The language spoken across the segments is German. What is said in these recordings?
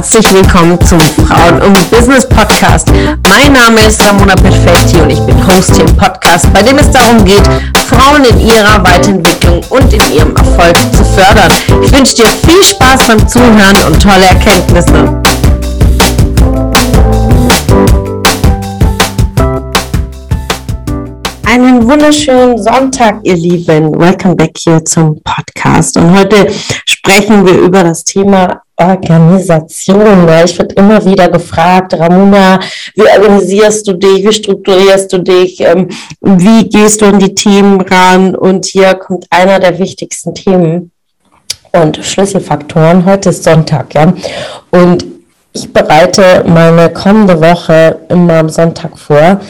herzlich willkommen zum Frauen und Business Podcast. Mein Name ist Ramona Perfetti und ich bin Host hier im Podcast, bei dem es darum geht, Frauen in ihrer Weiterentwicklung und in ihrem Erfolg zu fördern. Ich wünsche dir viel Spaß beim Zuhören und tolle Erkenntnisse. Einen wunderschönen Sonntag, ihr Lieben. Welcome back hier zum Podcast. Und heute sprechen wir über das Thema Organisation. Ich werde immer wieder gefragt, Ramona, wie organisierst du dich, wie strukturierst du dich, ähm, wie gehst du an die Themen ran? Und hier kommt einer der wichtigsten Themen und Schlüsselfaktoren. Heute ist Sonntag, ja. Und ich bereite meine kommende Woche immer am Sonntag vor.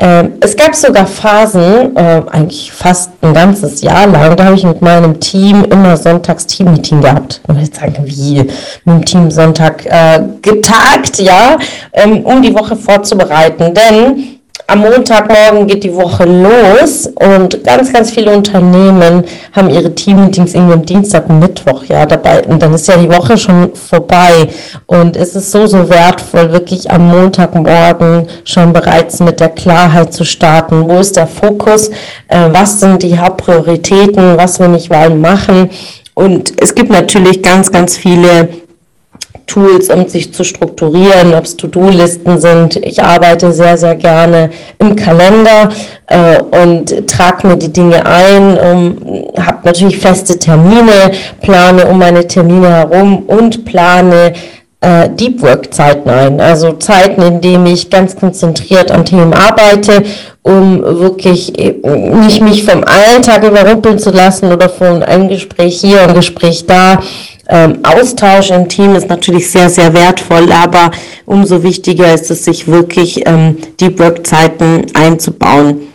Ähm, es gab sogar Phasen, äh, eigentlich fast ein ganzes Jahr lang, da habe ich mit meinem Team immer sonntags Teammeeting gehabt. Und ich sagen, wie mit dem Team Sonntag äh, getagt, ja, ähm, um die Woche vorzubereiten. Denn am Montagmorgen geht die Woche los und ganz, ganz viele Unternehmen haben ihre Teammeetings irgendwie am Dienstag und Mittwoch, ja, dabei. Und dann ist ja die Woche schon vorbei. Und es ist so, so wertvoll, wirklich am Montagmorgen schon bereits mit der Klarheit zu starten. Wo ist der Fokus? Äh, was sind die Hauptprioritäten? Was will ich wann machen? Und es gibt natürlich ganz, ganz viele Tools, um sich zu strukturieren, ob es To-Do-Listen sind. Ich arbeite sehr, sehr gerne im Kalender äh, und trage mir die Dinge ein, um, habe natürlich feste Termine, plane um meine Termine herum und plane äh, Deep Work Zeiten ein, also Zeiten, in denen ich ganz konzentriert an Themen arbeite, um wirklich äh, nicht mich vom Alltag überrumpeln zu lassen oder von einem Gespräch hier, ein Gespräch da, ähm, Austausch im Team ist natürlich sehr, sehr wertvoll, aber umso wichtiger ist es, sich wirklich ähm, Deep Work-Zeiten einzubauen.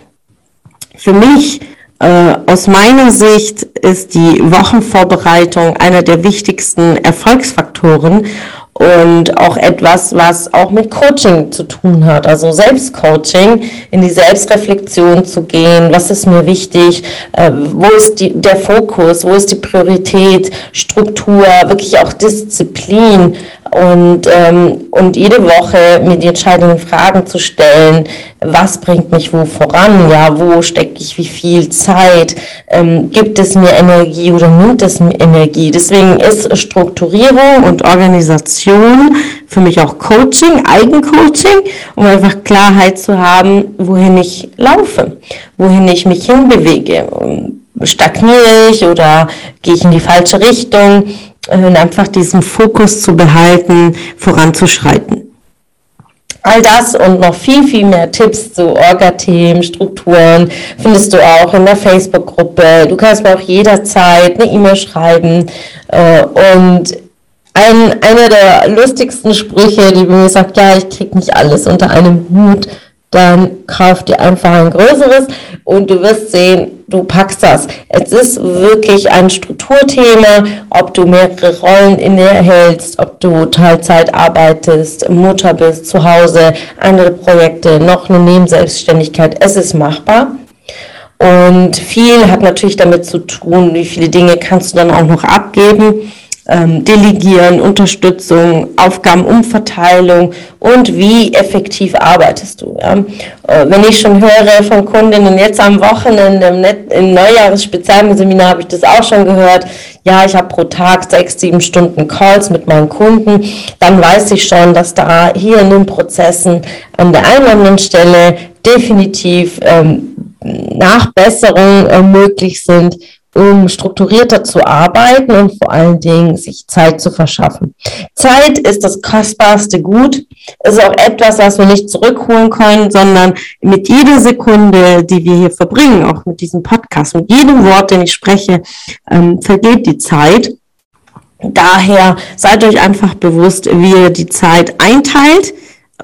Für mich, äh, aus meiner Sicht, ist die Wochenvorbereitung einer der wichtigsten Erfolgsfaktoren und auch etwas, was auch mit Coaching zu tun hat. Also Selbstcoaching, in die Selbstreflexion zu gehen. Was ist mir wichtig? Äh, wo ist die, der Fokus? Wo ist die Priorität? Struktur, wirklich auch Disziplin und, ähm, und jede Woche mir die entscheidenden Fragen zu stellen, was bringt mich wo voran, ja, wo stecke ich wie viel Zeit, ähm, gibt es mir Energie oder nimmt es mir Energie. Deswegen ist Strukturierung und Organisation für mich auch Coaching, Eigencoaching, um einfach Klarheit zu haben, wohin ich laufe, wohin ich mich hinbewege. Stagniere ich oder gehe ich in die falsche Richtung? und einfach diesen Fokus zu behalten, voranzuschreiten. All das und noch viel, viel mehr Tipps zu Orga-Themen, Strukturen findest du auch in der Facebook-Gruppe. Du kannst mir auch jederzeit eine E-Mail schreiben. Äh, und ein, einer der lustigsten Sprüche, die mir sagt, ja, ich krieg nicht alles unter einem Hut, dann kauf dir einfach ein größeres und du wirst sehen, du packst das. Es ist wirklich ein Strukturthema, ob du mehrere Rollen innehältst, ob du Teilzeit arbeitest, Mutter bist, zu Hause, andere Projekte, noch eine Nebenselbstständigkeit. Es ist machbar. Und viel hat natürlich damit zu tun, wie viele Dinge kannst du dann auch noch abgeben ähm, Delegieren, Unterstützung, Aufgabenumverteilung und wie effektiv arbeitest du. Ja? Äh, wenn ich schon höre von Kundinnen, jetzt am Wochenende im, Net im Neujahres-Spezialseminar habe ich das auch schon gehört, ja, ich habe pro Tag sechs, sieben Stunden Calls mit meinen Kunden, dann weiß ich schon, dass da hier in den Prozessen an der einen oder anderen Stelle definitiv ähm, Nachbesserungen äh, möglich sind um strukturierter zu arbeiten und vor allen Dingen sich Zeit zu verschaffen. Zeit ist das kostbarste Gut, ist auch etwas, was wir nicht zurückholen können, sondern mit jeder Sekunde, die wir hier verbringen, auch mit diesem Podcast, mit jedem Wort, den ich spreche, ähm, vergeht die Zeit. Daher seid euch einfach bewusst, wie ihr die Zeit einteilt,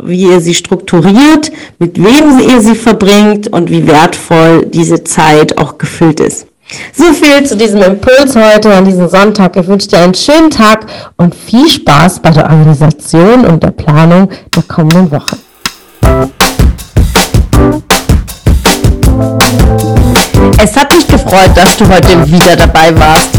wie ihr sie strukturiert, mit wem ihr sie verbringt und wie wertvoll diese Zeit auch gefüllt ist. So viel zu diesem Impuls heute an diesem Sonntag. Ich wünsche dir einen schönen Tag und viel Spaß bei der Organisation und der Planung der kommenden Woche. Es hat mich gefreut, dass du heute wieder dabei warst.